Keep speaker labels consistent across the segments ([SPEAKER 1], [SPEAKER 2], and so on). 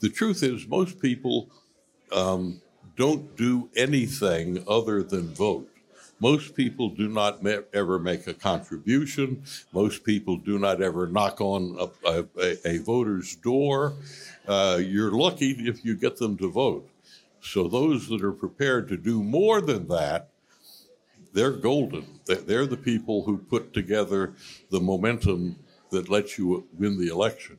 [SPEAKER 1] the truth is, most people um, don't do anything other than vote. Most people do not me- ever make a contribution. Most people do not ever knock on a, a, a voter's door. Uh, you're lucky if you get them to vote. So those that are prepared to do more than that, they're golden. They're the people who put together the momentum that lets you win the election.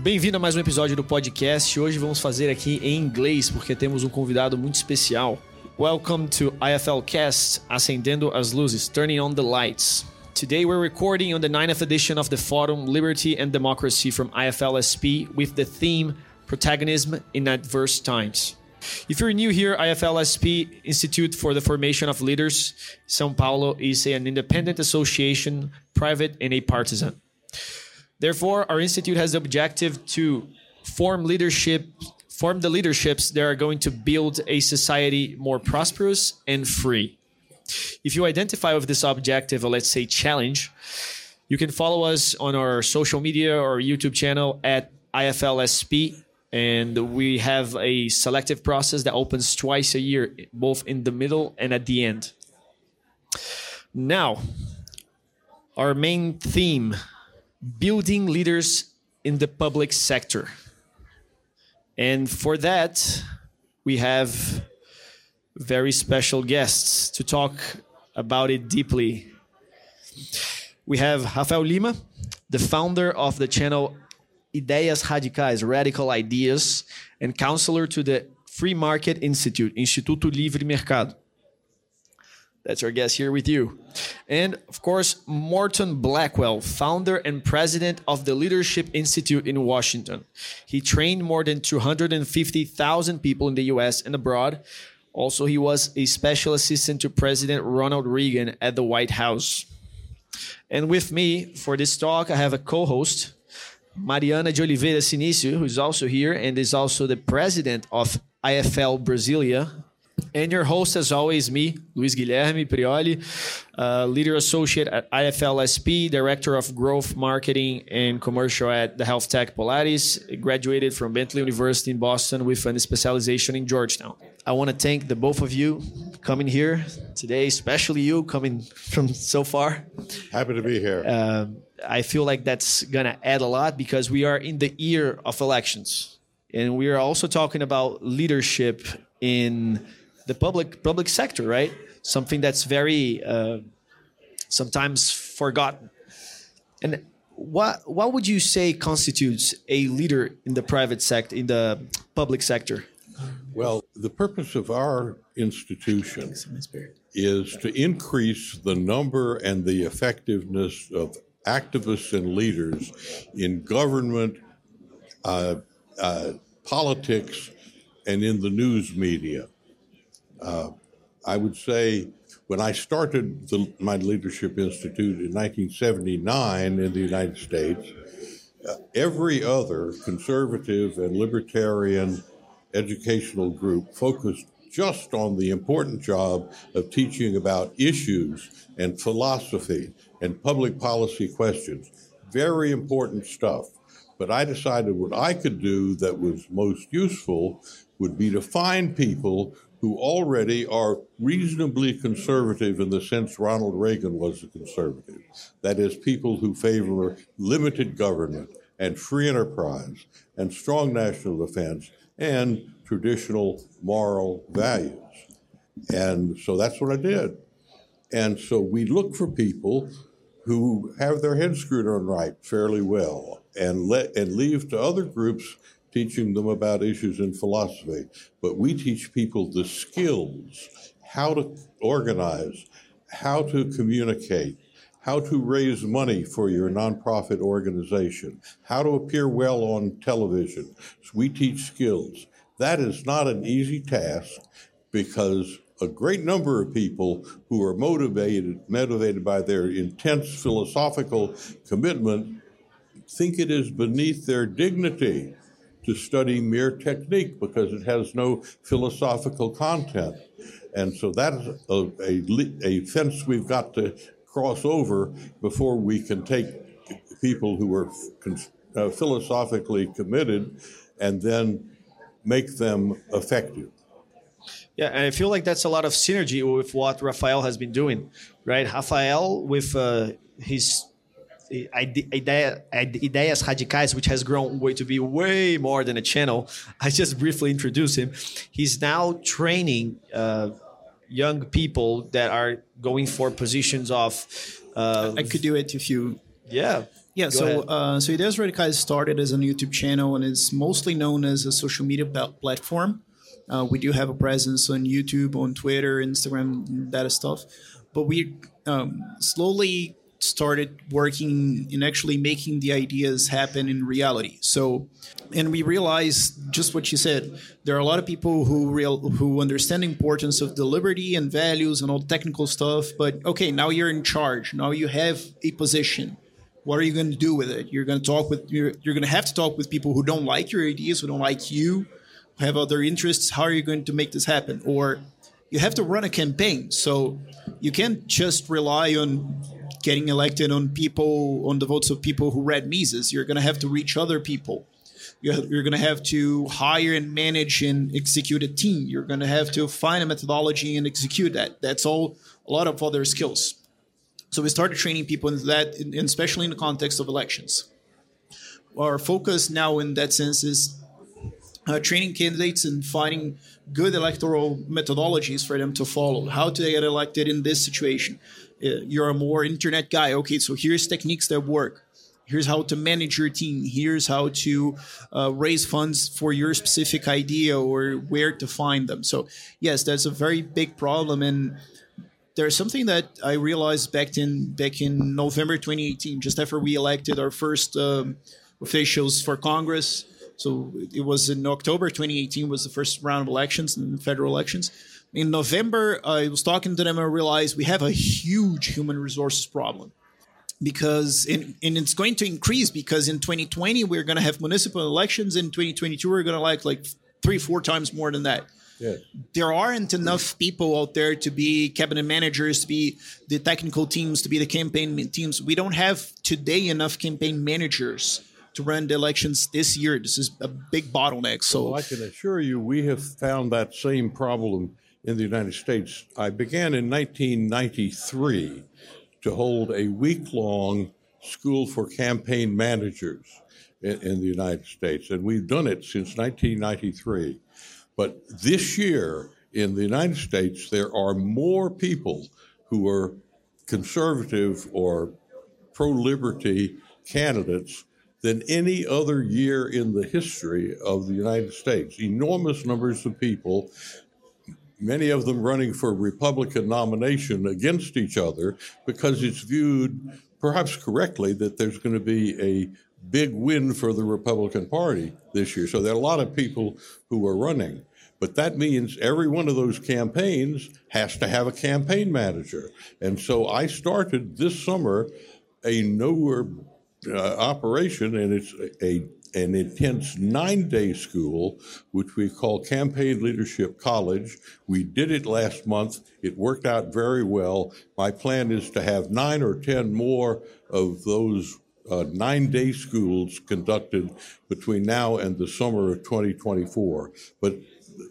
[SPEAKER 2] Bem-vindo a mais um episódio do podcast. Hoje vamos fazer aqui em inglês porque temos um convidado muito especial. Welcome to IFL Cast, Acendendo as Luzes, Turning on the Lights. Today we're recording on the 9th edition of the Forum Liberty and Democracy from IFLSP with the theme Protagonism in Adverse Times. If you're new here, IFLSP Institute for the Formation of Leaders, São Paulo is an independent association, private and a partisan. Therefore, our institute has the objective to form leadership, form the leaderships that are going to build a society more prosperous and free. If you identify with this objective, or let's say challenge, you can follow us on our social media or YouTube channel at IFLSP. And we have a selective process that opens twice a year, both in the middle and at the end. Now, our main theme building leaders in the public sector. And for that, we have very special guests to talk about it deeply. We have Rafael Lima, the founder of the channel Ideias Radicais, Radical Ideas, and counselor to the Free Market Institute, Instituto Livre Mercado. That's our guest here with you. And of course, Morton Blackwell, founder and president of the Leadership Institute in Washington. He trained more than 250,000 people in the US and abroad. Also, he was a special assistant to President Ronald Reagan at the White House. And with me for this talk, I have a co host, Mariana de Oliveira Sinicio, who is also here and is also the president of IFL Brasilia, and your host, as always, me, Luiz Guilherme Prioli, uh, leader associate at IFLSP, director of growth marketing and commercial at the health tech Polaris, graduated from Bentley University in Boston with an specialization in Georgetown. I want to thank the both of you coming here today, especially you coming from so far.
[SPEAKER 1] Happy to be here.
[SPEAKER 2] Um, I feel like that's going to add a lot because we are in the year of elections. And we are also talking about leadership in the public public sector, right? Something that's very uh, sometimes forgotten. And what what would you say constitutes a leader in the private sector, in the public sector?
[SPEAKER 1] Well, the purpose of our institution is to increase the number and the effectiveness of activists and leaders in government, uh, uh, politics, and in the news media. Uh, I would say when I started the, my Leadership Institute in 1979 in the United States, uh, every other conservative and libertarian educational group focused just on the important job of teaching about issues and philosophy and public policy questions. Very important stuff. But I decided what I could do that was most useful would be to find people who already are reasonably conservative in the sense Ronald Reagan was a conservative. That is, people who favor limited government and free enterprise and strong national defense and traditional moral values. And so that's what I did. And so we look for people who have their heads screwed on right fairly well and let and leave to other groups teaching them about issues in philosophy, but we teach people the skills, how to organize, how to communicate, how to raise money for your nonprofit organization, how to appear well on television. So we teach skills. That is not an easy task because a great number of people who are motivated motivated by their intense philosophical commitment think it is beneath their dignity to study mere technique because it has no philosophical content. And so that is a, a, a fence we've got to cross over before we can take people who are uh, philosophically committed and then make them effective.
[SPEAKER 2] Yeah, and I feel like that's a lot of synergy with what Rafael has been doing, right? Rafael with uh, his idea, Ideias Radicais, which has grown way to be way more than a channel. I just briefly introduced him. He's now training uh, young people that are going for positions of.
[SPEAKER 3] Uh, I could do it if you.
[SPEAKER 2] Yeah.
[SPEAKER 3] Yeah, so uh, so Ideias Radicais started as a YouTube channel and is mostly known as a social media platform. Uh, we do have a presence on YouTube, on Twitter, Instagram, that stuff. But we um, slowly started working in actually making the ideas happen in reality. So, and we realized just what you said. There are a lot of people who real who understand the importance of the liberty and values and all technical stuff. But okay, now you're in charge. Now you have a position. What are you going to do with it? You're going to talk with you're, you're going to have to talk with people who don't like your ideas, who don't like you, have other interests. How are you going to make this happen? Or you have to run a campaign. So you can't just rely on getting elected on people, on the votes of people who read Mises. You're going to have to reach other people. You're, going to have to hire and manage and execute a team. You're going to have to find a methodology and execute that. That's all a lot of other skills. So we started training people in that, especially in the context of elections. Our focus now, in that sense, is uh, training candidates and finding good electoral methodologies for them to follow. How to get elected in this situation? Uh, you're a more internet guy. Okay, so here's techniques that work. Here's how to manage your team. Here's how to uh, raise funds for your specific idea or where to find them. So, yes, that's a very big problem. And there's something that I realized back in back in November 2018, just after we elected our first um, officials for Congress so it was in October 2018 was the first round of elections and federal elections. In November, I was talking to them and I realized we have a huge human resources problem because in, and it's going to increase because in 2020 we're going to have municipal elections in 2022 we're going to like like three four times more than that yeah. there aren't enough people out there to be cabinet managers to be the technical teams to be the campaign teams we don't have today enough campaign managers to run the elections this year. This is a big bottleneck. So
[SPEAKER 1] well, I can assure you, we have found that same problem in the United States. I began in 1993 to hold a week long school for campaign managers in, in, the United States, and we've done it since 1993. But this year in the United States, there are more people who are conservative or pro liberty candidates than any other year in the history of the United States. Enormous numbers of people, many of them running for Republican nomination against each other because it's viewed, perhaps correctly, that there's going to be a big win for the Republican Party this year. So there are a lot of people who are running. But that means every one of those campaigns has to have a campaign manager. And so I started this summer a nowhere uh, operation, and it's a an intense nine day school, which we call Campaign Leadership College. We did it last month. It worked out very well. My plan is to have nine or 10 more of those uh, nine day schools conducted between now and the summer of 2024. But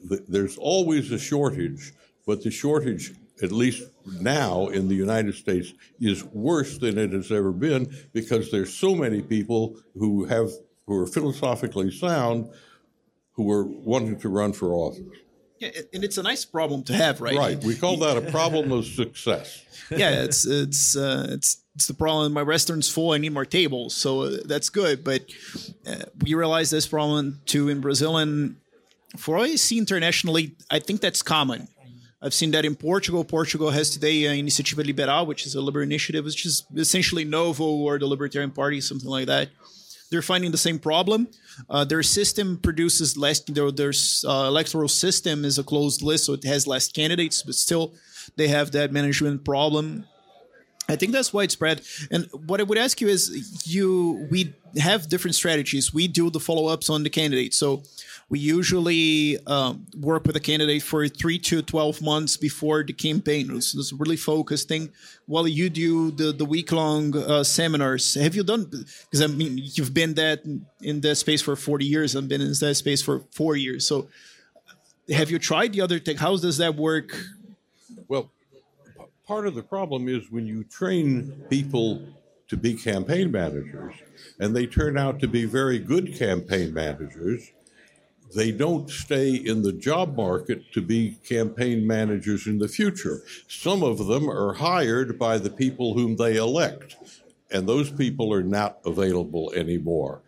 [SPEAKER 1] th- there's always a shortage, but the shortage at least now in the United States, is worse than it has ever been because there's so many people who have who are philosophically sound who are wanting to run for office.
[SPEAKER 3] Yeah, and it's a nice problem to have, right?
[SPEAKER 1] Right. We call that a problem of success.
[SPEAKER 3] yeah, it's it's uh, it's it's the problem. My restaurant's full. I need more tables, so uh, that's good. But uh, we realize this problem too in Brazil, and for what I see internationally, I think that's common. I've seen that in Portugal. Portugal has today uh, Iniciativa Liberal, which is a liberal initiative, which is essentially Novo or the Libertarian Party, something like that. They're finding the same problem. Uh, their system produces less. Their, their uh, electoral system is a closed list, so it has less candidates, but still they have that management problem. I think that's widespread. And what I would ask you is, you we have different strategies. We do the follow ups on the candidates. So we usually um, work with a candidate for three to 12 months before the campaign. It's a really focused thing. While you do the, the week long uh, seminars, have you done, because I mean, you've been that in that space for 40 years. I've been in that space for four years. So have you tried the other thing? How does that work?
[SPEAKER 1] Well, part of the problem is when you train people to be campaign managers and they turn out to be very good campaign managers, they don't stay in the job market to be campaign managers in the future. Some of them are hired by the people whom they elect, and those people are not available anymore.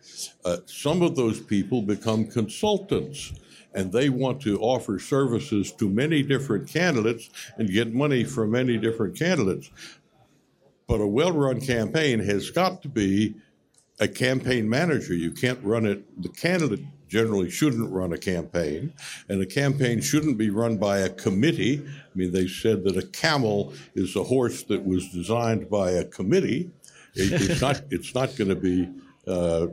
[SPEAKER 1] Uh, some of those people become consultants. And they want to offer services to many different candidates and get money from many different candidates. But a well run campaign has got to be a campaign manager. You can't run it, the candidate generally shouldn't run a campaign, and a campaign shouldn't be run by a committee. I mean, they said that a camel is a horse that was designed by a committee. It, it's not. It's not going to be. Uh,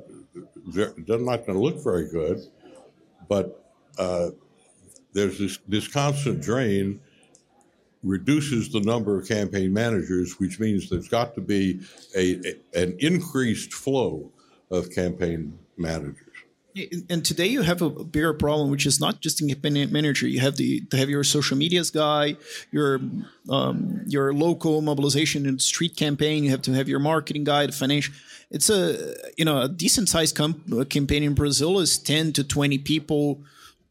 [SPEAKER 1] they're not going to look very good, but uh, there's this, this constant drain reduces the number of campaign managers, which means there's got to be a, a an increased flow of campaign managers.
[SPEAKER 3] And today you have a bigger problem, which is not just independent manager. You have the have your social medias guy, your um, your local mobilization and street campaign. You have to have your marketing guy, the financial. It's a you know a decent sized com- campaign in Brazil is ten to twenty people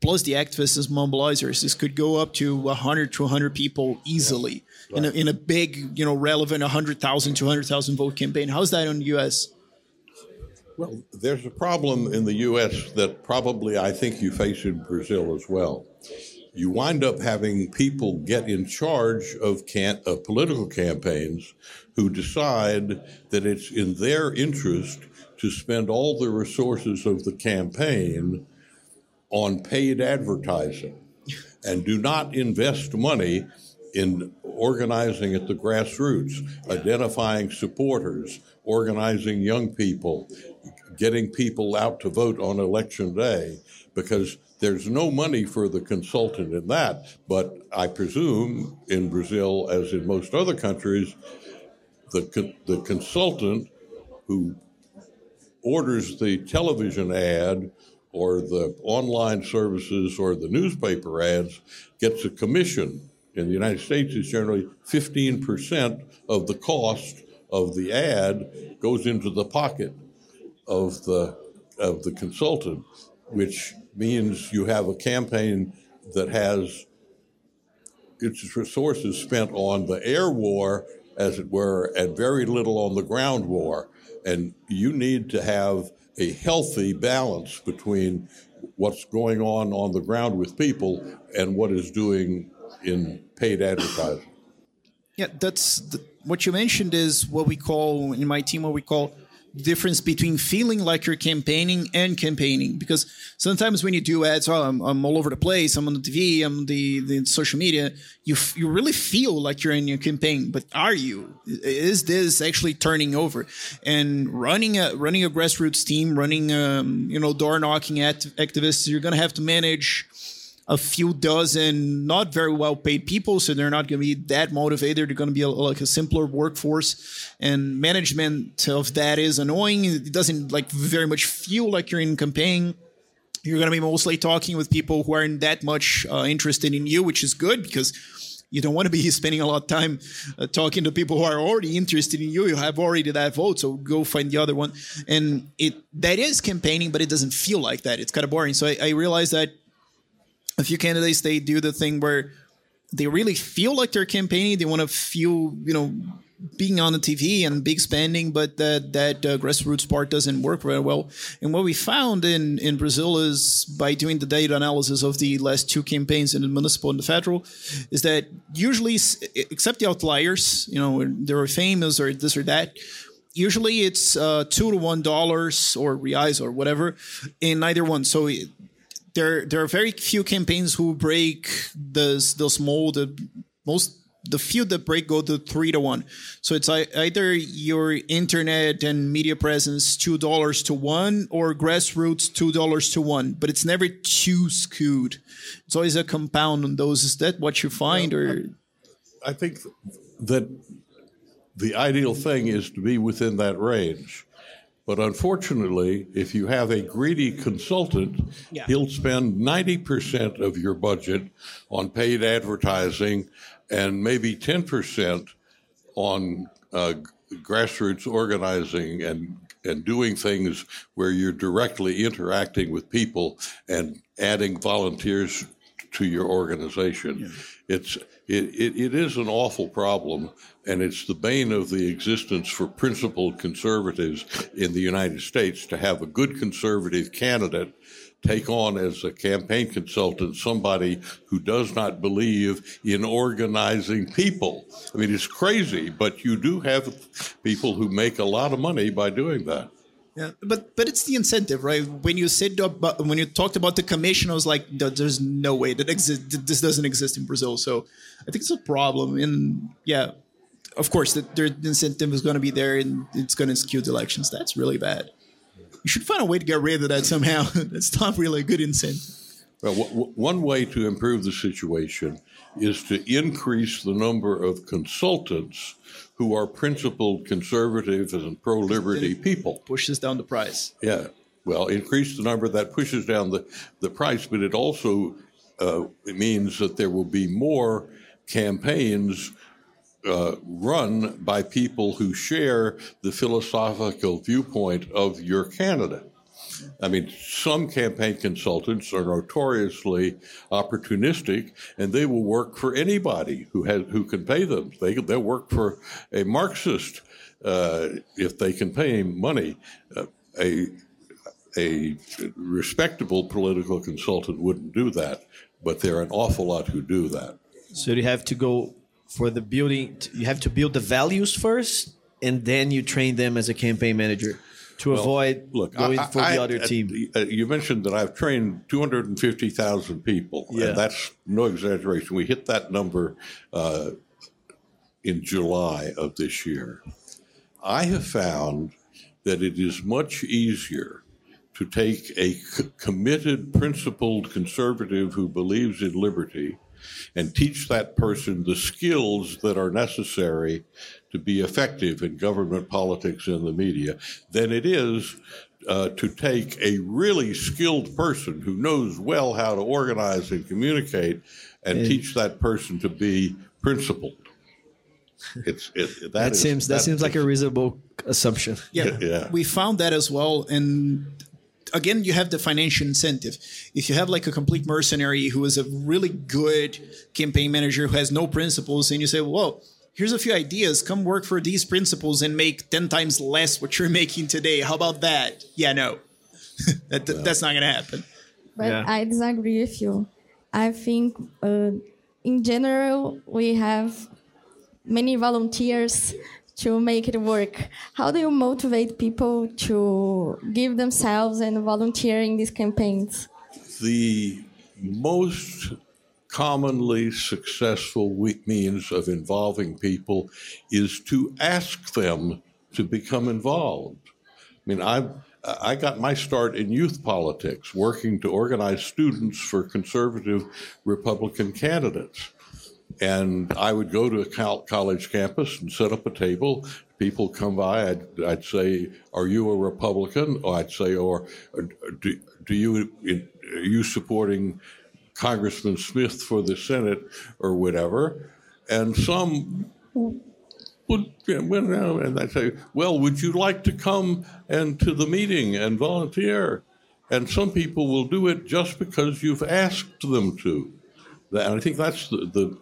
[SPEAKER 3] plus the activists as mobilizers. This could go up to 100 to 100 people easily yeah. right. in, a, in a big, you know, relevant 100,000 to 100,000 vote campaign. How's that in the U.S.?
[SPEAKER 1] Well, there's a problem in the U.S. that probably I think you face in Brazil as well. You wind up having people get in charge of, can- of political campaigns who decide that it's in their interest to spend all the resources of the campaign on paid advertising and do not invest money in organizing at the grassroots, identifying supporters, organizing young people, getting people out to vote on election day, because there's no money for the consultant in that. But I presume in Brazil, as in most other countries, the, the consultant who orders the television ad or the online services or the newspaper ads gets a commission. In the United States, it's generally 15% of the cost of the ad goes into the pocket of the of the consultant, which means you have a campaign that has its resources spent on the air war, as it were, and very little on the ground war. And you need to have a healthy balance between what's going on on the ground with people and what is doing in paid advertising.
[SPEAKER 3] Yeah, that's the, what you mentioned is what we call in my team what we call difference between feeling like you're campaigning and campaigning. Because sometimes when you do ads oh, I'm, I'm all over the place. I'm on the tv i'm the, the social media you f- you really feel like you're in your campaign. But are you? Is this actually turning over? And running a running a grassroots team running um, you know door knocking at activists you're going to have to manage a few dozen not very well paid people, so they're not going to be that motivated. They're going to be a, like a simpler workforce, and management of that is annoying. It doesn't like very much feel like you're in campaign. You're going to be mostly talking with people who aren't that much uh, interested in you, which is good because you don't want to be spending a lot of time uh, talking to people who are already interested in you. You have already that vote, so go find the other one. And it that is campaigning, but it doesn't feel like that. It's kind of boring. So I, I realized that a few candidates they do the thing where they really feel like they're campaigning. They want to feel, you know, being on the TV and big spending, but that that uh, grassroots part doesn't work very well. And what we found in in Brazil is by doing the data analysis of the last two campaigns in the municipal and the federal, is that usually, except the outliers, you know, they're famous or this or that. Usually it's uh, two to one dollars or reais or whatever in either one. So there there are very few campaigns who break this those mold. Most the few that break go to three to one. So it's either your internet and media presence two dollars to one, or grassroots two dollars to one. But it's never too skewed. It's always a compound on those. Is that what you find, well, or?
[SPEAKER 1] I think that the ideal thing is to be within that range. But unfortunately, if you have a greedy consultant, yeah. he'll spend 90% of your budget on paid advertising and maybe 10% on uh, grassroots organizing and and doing things where you're directly interacting with people and adding volunteers to your organization. Yeah. It's it, it, it is an awful problem, and it's the bane of the existence for principled conservatives in the United States to have a good conservative candidate take on as a campaign consultant somebody who does not believe in organizing people. I mean, it's crazy, but you do have people who make a lot of money by doing that.
[SPEAKER 3] Yeah, but but it's the incentive, right? When you said about, when you talked about the commission, I was like, "There's no way that exist. This doesn't exist in Brazil." So I think it's a problem, and yeah, of course, the, the incentive is going to be there, and it's going to skew the elections. That's really bad you should find a way to get rid of that somehow. That's not really a good incentive.
[SPEAKER 1] Well, w- one way to improve the situation is to increase the number of consultants who are principled conservative and pro liberty people.
[SPEAKER 3] Pushes down the price.
[SPEAKER 1] Yeah. Well, increase the number that pushes down the, the price, but it also uh, it means that there will be more campaigns uh, run by people who share the philosophical viewpoint of your candidate. I mean, some campaign consultants are notoriously opportunistic, and they will work for anybody who has who can pay them. They they'll work for a Marxist uh, if they can pay him money. Uh, a a respectable political consultant wouldn't do that, but there are an awful lot who do that.
[SPEAKER 2] So you have to go for the building you have to build the values first and then you train them as a campaign manager to well, avoid look, going I, for I, the other I, team.
[SPEAKER 1] Uh, you mentioned that I've trained 250,000 people, yeah. and that's no exaggeration. We hit that number uh, in July of this year. I have found that it is much easier to take a c- committed, principled conservative who believes in liberty and teach that person the skills that are necessary to be effective in government politics and the media than it is uh, to take a really skilled person who knows well how to organize and communicate and, and teach that person to be principled. It's it,
[SPEAKER 2] that, that is, seems that, that seems like a reasonable assumption.
[SPEAKER 3] Yeah, yeah, we found that as well, and again, you have the financial incentive. If you have like a complete mercenary who is a really good campaign manager who has no principles, and you say, "Well, here's a few ideas. Come work for these principles and make ten times less what you're making today. How about that?" Yeah, no, that, well. that's not going to happen.
[SPEAKER 4] But yeah. I disagree with you. I think, uh, in general, we have many volunteers to make it work. How do you motivate people to give themselves and volunteer in these campaigns?
[SPEAKER 1] The most commonly successful means of involving people is to ask them to become involved. I mean, I I got my start in youth politics, working to organize students for conservative Republican candidates. And I would go to a college campus and set up a table. People come by. I'd, I'd say, "Are you a Republican?" Or I'd say, "Or uh, do, do you are you supporting Congressman Smith for the Senate or whatever?" And some would, and I'd say, "Well, would you like to come and to the meeting and volunteer?" and some people will do it just because you've asked them to. And I think that's the the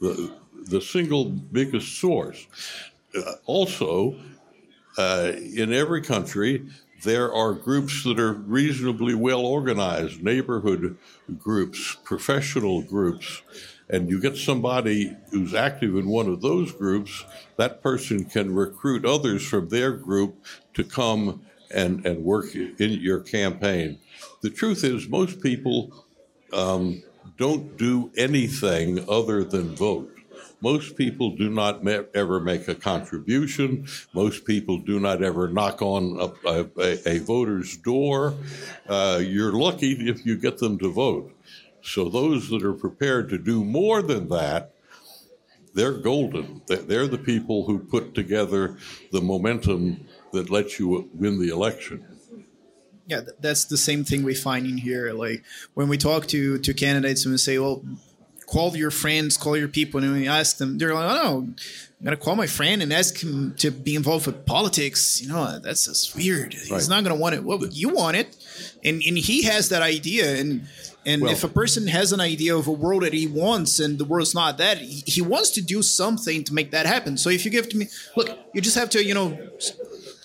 [SPEAKER 1] the, the single biggest source. Uh, also, uh, in every country, there are groups that are reasonably well organized, neighborhood groups, professional groups, and you get somebody who's active in one of those groups, that person can recruit others from their group to come and, and work in your campaign. The truth is, most people um, don't do anything other than vote. Most people do not me- ever make a contribution. Most people do not ever knock on a, a, a voter's door. Uh, you're lucky if you get them to vote. So those that are prepared to do more than that, they're golden. They're the people who put together the momentum that lets you win the election.
[SPEAKER 3] Yeah, that's the same thing we find in here. Like when we talk to to candidates and we say, "Well, call your friends, call your people," and we ask them, they're like, "Oh, no, I'm gonna call my friend and ask him to be involved with politics." You know, that's just weird. He's not gonna want it. Well, you want it, and and he has that idea, and and well, if a person has an idea of a world that he wants and the world's not that, he, he wants to do something to make that happen. So if you give to me, look, you just have to, you know,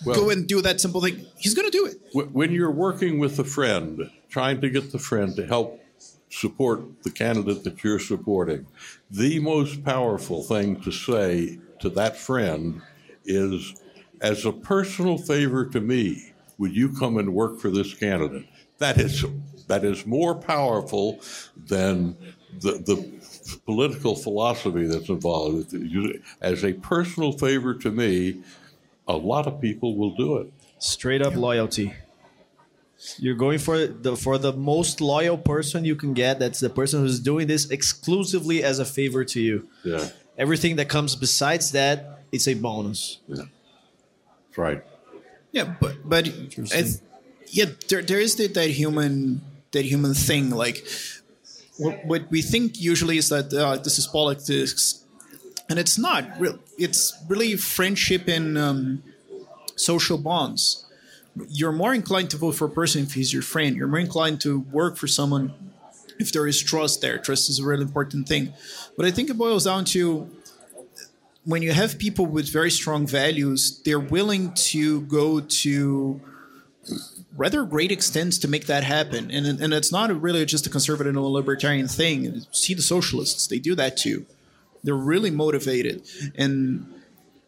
[SPEAKER 3] well, go and do that simple thing. He's going to do it.
[SPEAKER 1] When you're working with a friend, trying to get the friend to help support the candidate that you're supporting, the most powerful thing to say to that friend is, as a personal favor to me, would you come and work for this candidate? That is that is more powerful than the, the political philosophy that's involved. As a personal favor to me, a lot of people will do it.
[SPEAKER 2] Straight up loyalty. You're going for the for the most loyal person you can get. That's the person who's doing this exclusively as a favor to you.
[SPEAKER 1] Yeah.
[SPEAKER 2] Everything that comes besides that, it's a bonus.
[SPEAKER 1] Yeah. That's right.
[SPEAKER 3] Yeah, but but yeah, there, there is that, that human that human thing. Like what, what we think usually is that uh, this is politics, and it's not. Real. It's really friendship and um, social bonds. You're more inclined to vote for a person if he's your friend. You're more inclined to work for someone if there is trust there. Trust is a really important thing. But I think it boils down to when you have people with very strong values, they're willing to go to rather great extents to make that happen. And, and it's not really just a conservative or libertarian thing. See the socialists, they do that too. They're really motivated. And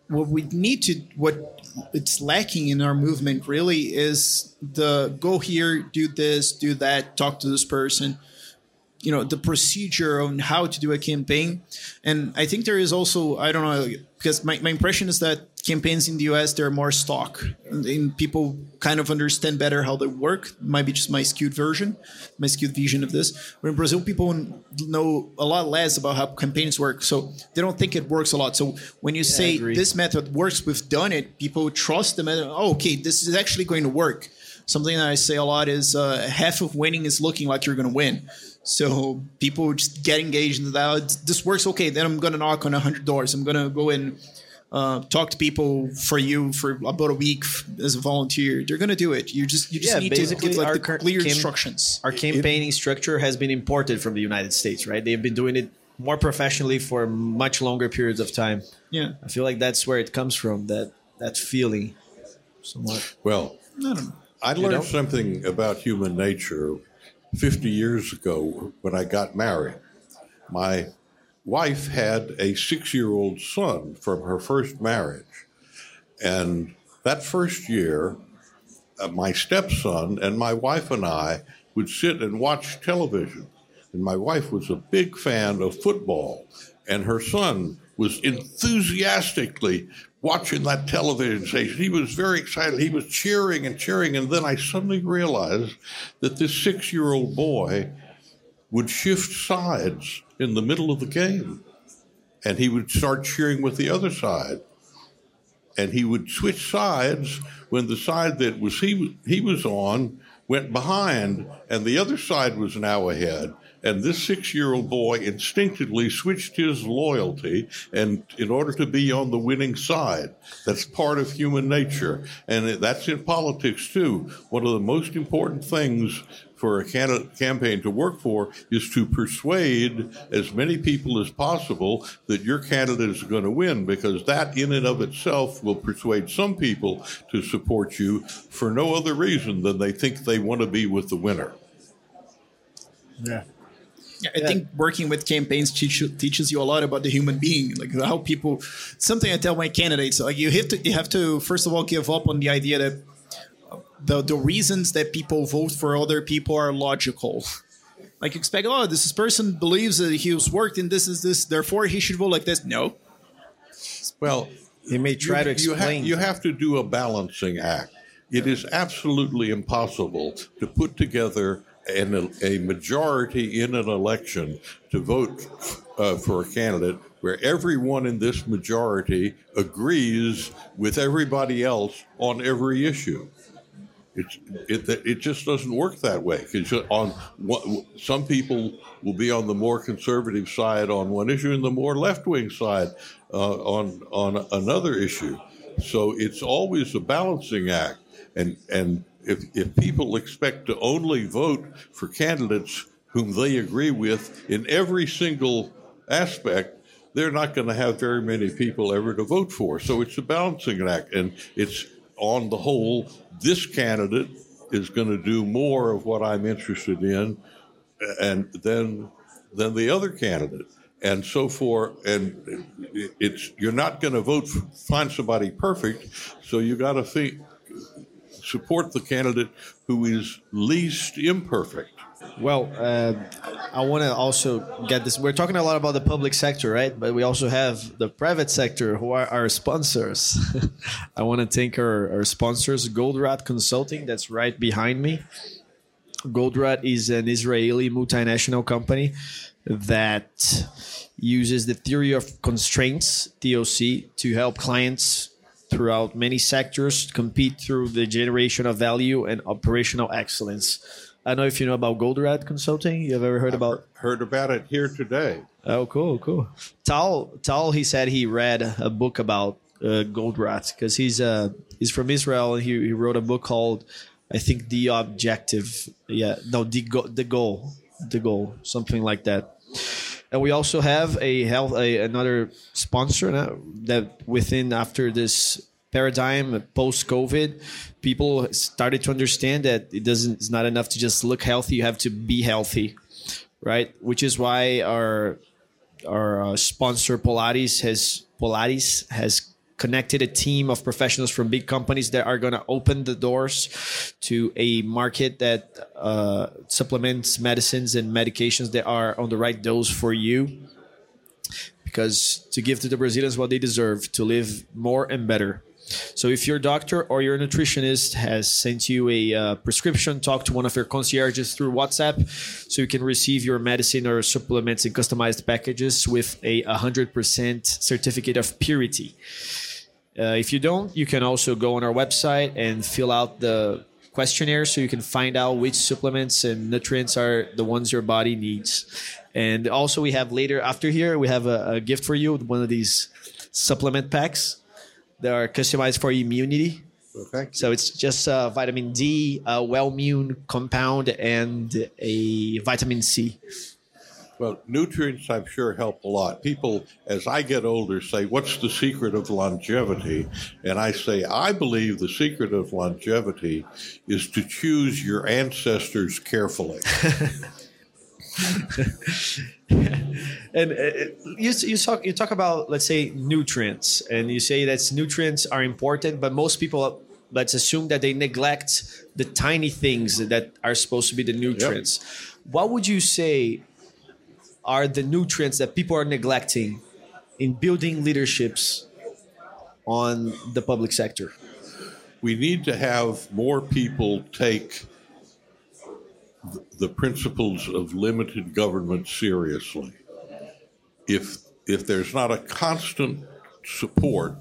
[SPEAKER 3] what we need to, what it's lacking in our movement really is the go here, do this, do that, talk to this person you know the procedure on how to do a campaign and i think there is also i don't know because my, my impression is that campaigns in the us they're more stock. And, and, people kind of understand better how they work. Might be just my skewed version my skewed vision of this. But in brazil people know a lot less about how campaigns work. So they don't think it works a lot. So when you yeah, say this method works we've done it. People trust them and oh, okay this is actually going to work. Something that i say a lot is uh, half of winning is looking like you're going to win. So people just get engaged in that. This works okay. Then I'm gonna knock on hundred doors. I'm gonna go and uh, talk to people for you for about a week as a volunteer. They're gonna do it. You just you just yeah, need to get like the clear cam- instructions.
[SPEAKER 2] Our campaigning it, structure has been imported from the United States, right? They've been doing it more professionally for much longer periods of time.
[SPEAKER 3] Yeah,
[SPEAKER 2] I feel like that's where it comes from. That that feeling, somewhat.
[SPEAKER 1] Well, I, I learned you know? something about human nature 50 years ago when I got married. My wife had a six year old son from her first marriage. And that first year, uh, my stepson and my wife and I would sit and watch television. And my wife was a big fan of football, and her son was enthusiastically watching that television station. He was very excited. He was cheering and cheering. And then I suddenly realized that this six year old boy would shift sides in the middle of the game. And he would start cheering with the other side. And he would switch sides when the side that was he, he was on went behind, and the other side was now ahead. And this six year old boy instinctively switched his loyalty and in order to be on the winning side. That's part of human nature. And that's in politics too. One of the most important things for a campaign to work for is to persuade as many people as possible that your candidate is going to win because that in and of itself will persuade some people to support you for no other reason than they think they want to be with the winner.
[SPEAKER 3] Yeah. I think working with campaigns teach, teaches you a lot about the human being, like how people. Something I tell my candidates, like you have to, you have to first of all give up on the idea that the the reasons that people vote for other people are logical. Like expect, oh, this person believes that he was worked in this is this, therefore he should vote like this. No.
[SPEAKER 1] Well,
[SPEAKER 2] he may try
[SPEAKER 1] you,
[SPEAKER 2] to explain.
[SPEAKER 1] You have, you have to do a balancing act. It is absolutely impossible to put together an, a majority in an election to vote uh, for a candidate where everyone in this majority agrees with everybody else on every issue. It, it just doesn't work that way because on some people will be on the more conservative side on one issue and the more left wing side uh, on on another issue. So it's always a balancing act, and and if, if people expect to only vote for candidates whom they agree with in every single aspect, they're not going to have very many people ever to vote for. So it's a balancing act. And it's on the whole, this candidate is going to do more of what I'm interested in and then than the other candidate. And so for and it's you're not going to vote for, find somebody perfect, so you got to think support the candidate who is least imperfect.
[SPEAKER 2] Well, uh, I want to also get this. We're talking a lot about the public sector, right? But we also have the private sector who are our sponsors. I want to thank our, our sponsors, Goldratt Consulting, that's right behind me. Goldratt is an Israeli multinational company that uses the theory of constraints, TOC, to help clients throughout many sectors, compete through the generation of value and operational excellence. I don't know if you know about Goldratt Consulting. You have ever heard about?
[SPEAKER 1] Heard about it here today.
[SPEAKER 2] Oh, cool, cool. Tal, Tal, he said he read a book about uh, Goldratt because he's uh, he's from Israel and he, he wrote a book called I think the objective. Yeah, no, the go- the goal, the goal, something like that. And we also have a health a, another sponsor that within after this paradigm post COVID, people started to understand that it doesn't it's not enough to just look healthy; you have to be healthy, right? Which is why our our uh, sponsor Polaris has Polaris has connected a team of professionals from big companies that are going to open the doors to a market that uh, supplements medicines and medications that are on the right dose for you. Because to give to the Brazilians what they deserve, to live more and better. So if your doctor or your nutritionist has sent you a uh, prescription, talk to one of your concierges through WhatsApp so you can receive your medicine or supplements in customized packages with a 100% certificate of purity. Uh, if you don't, you can also go on our website and fill out the questionnaire so you can find out which supplements and nutrients are the ones your body needs. And also, we have later after here, we have a, a gift for you one of these supplement packs that are customized for immunity.
[SPEAKER 1] Okay.
[SPEAKER 2] So it's just uh, vitamin D, a Wellmune compound, and a vitamin C.
[SPEAKER 1] Well, nutrients, I'm sure, help a lot. People, as I get older, say, What's the secret of longevity? And I say, I believe the secret of longevity is to choose your ancestors carefully.
[SPEAKER 2] and uh, you, you talk you talk about let's say nutrients and you say that nutrients are important but most people let's assume that they neglect the tiny things that are supposed to be the nutrients yep. what would you say are the nutrients that people are neglecting in building leaderships on the public sector?
[SPEAKER 1] We need to have more people take the principles of limited government seriously. If if there's not a constant support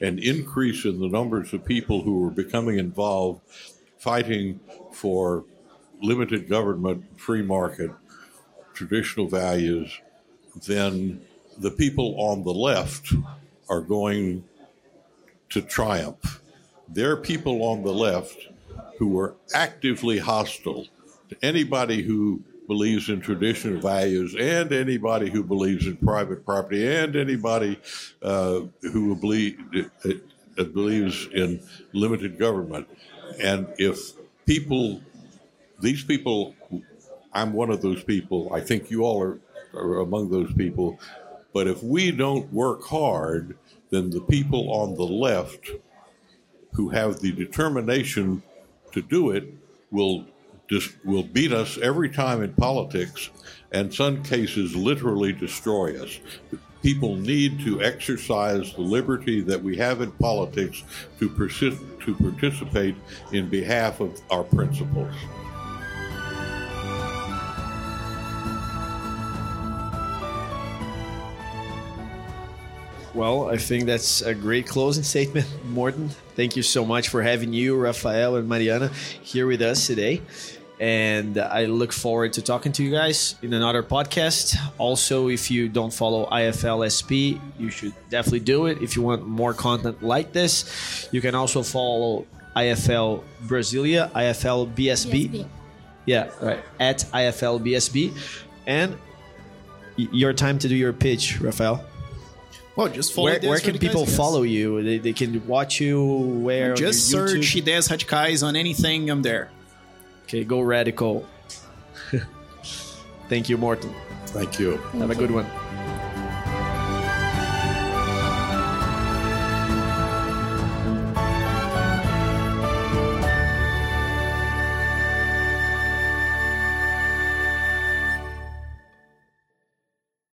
[SPEAKER 1] and increase in the numbers of people who are becoming involved fighting for limited government, free market, traditional values, then the people on the left are going to triumph. There are people on the left who are actively hostile to anybody who believes in traditional values and anybody who believes in private property and anybody uh, who believe, uh, believes in limited government. And if people, these people, I'm one of those people, I think you all are, are among those people, but if we don't work hard, then the people on the left who have the determination to do it will just will beat us every time in politics and some cases literally destroy us. People need to exercise the liberty that we have in politics to persist to participate in behalf of our principles
[SPEAKER 2] Well, I think that's a great closing statement, Morton. Thank you so much for having you, Rafael and Mariana, here with us today. And I look forward to talking to you guys in another podcast. Also, if you don't follow IFLSP, you should definitely do it. If you want more content like this, you can also follow IFL Brasilia, IFL BSB. BSB. Yeah, right. At IFL BSB. And your time to do your pitch, Rafael.
[SPEAKER 3] Well, just follow
[SPEAKER 2] Where, where can people follow you? They, they can watch you where?
[SPEAKER 3] Just search Ideias Radicais on anything. I'm there.
[SPEAKER 2] Okay, go radical. Thank you, Morton.
[SPEAKER 1] Thank you.
[SPEAKER 2] Have a good one.